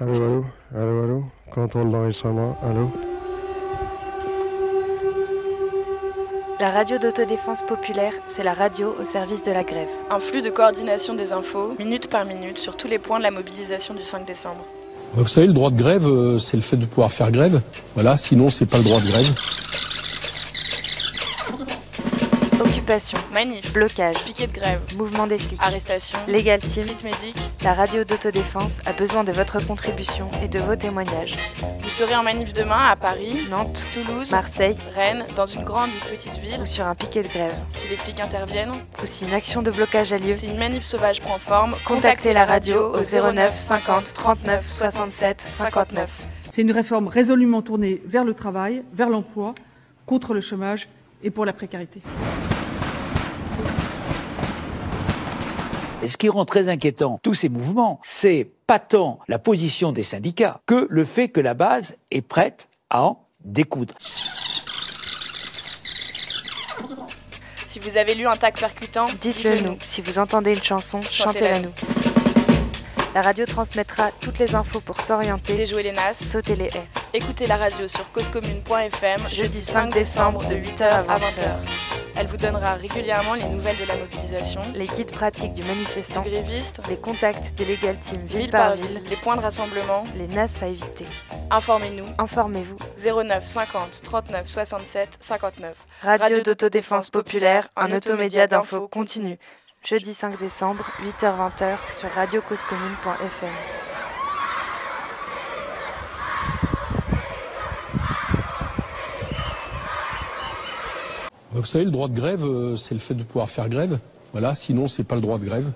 Allô, allô, allô, allô, contrôle d'enregistrement, allô. La radio d'autodéfense populaire, c'est la radio au service de la grève. Un flux de coordination des infos, minute par minute, sur tous les points de la mobilisation du 5 décembre. Vous savez, le droit de grève, euh, c'est le fait de pouvoir faire grève. Voilà, sinon c'est pas le droit de grève. Occupation, Manif, blocage, piquet de grève, mouvement des flics, arrestation, Legal Team, street medic. la radio d'autodéfense a besoin de votre contribution et de vos témoignages. Vous serez en manif demain à Paris, Nantes, Toulouse, Marseille Rennes, dans une grande ou petite ville. ou sur un piquet de grève, Si les flics interviennent, ou si une action de blocage a lieu, si une manif sauvage prend forme, contactez la radio au 09 50 39 67 59. C'est une réforme résolument tournée vers le travail, vers l'emploi, contre le chômage et pour la précarité. Et ce qui rend très inquiétant tous ces mouvements, c'est pas tant la position des syndicats que le fait que la base est prête à en découdre. Si vous avez lu un tag percutant, Dites-le nous. Si vous entendez une chanson, chantez-la nous. La radio transmettra toutes les infos pour s'orienter, Déjouer les nasses. sauter les haies. Écoutez la radio sur causecommune.fm Jeudi 5 décembre de 8h à 20h. Elle vous donnera régulièrement les nouvelles de la mobilisation, Les guides pratiques du du manifestant, gréviste, les contacts des Legal Team ville, ville par ville, ville, les points de rassemblement. les NAS à éviter. Informez-nous Informez-vous. 09 50 39 67 59. Radio, Radio d'autodéfense populaire, un automédia d'info continu. Jeudi 5 décembre, 8h-20h sur radiocausecommune.fm. Vous savez, le droit de grève, euh, c'est le fait de pouvoir faire grève. Voilà, sinon c'est pas le droit de grève.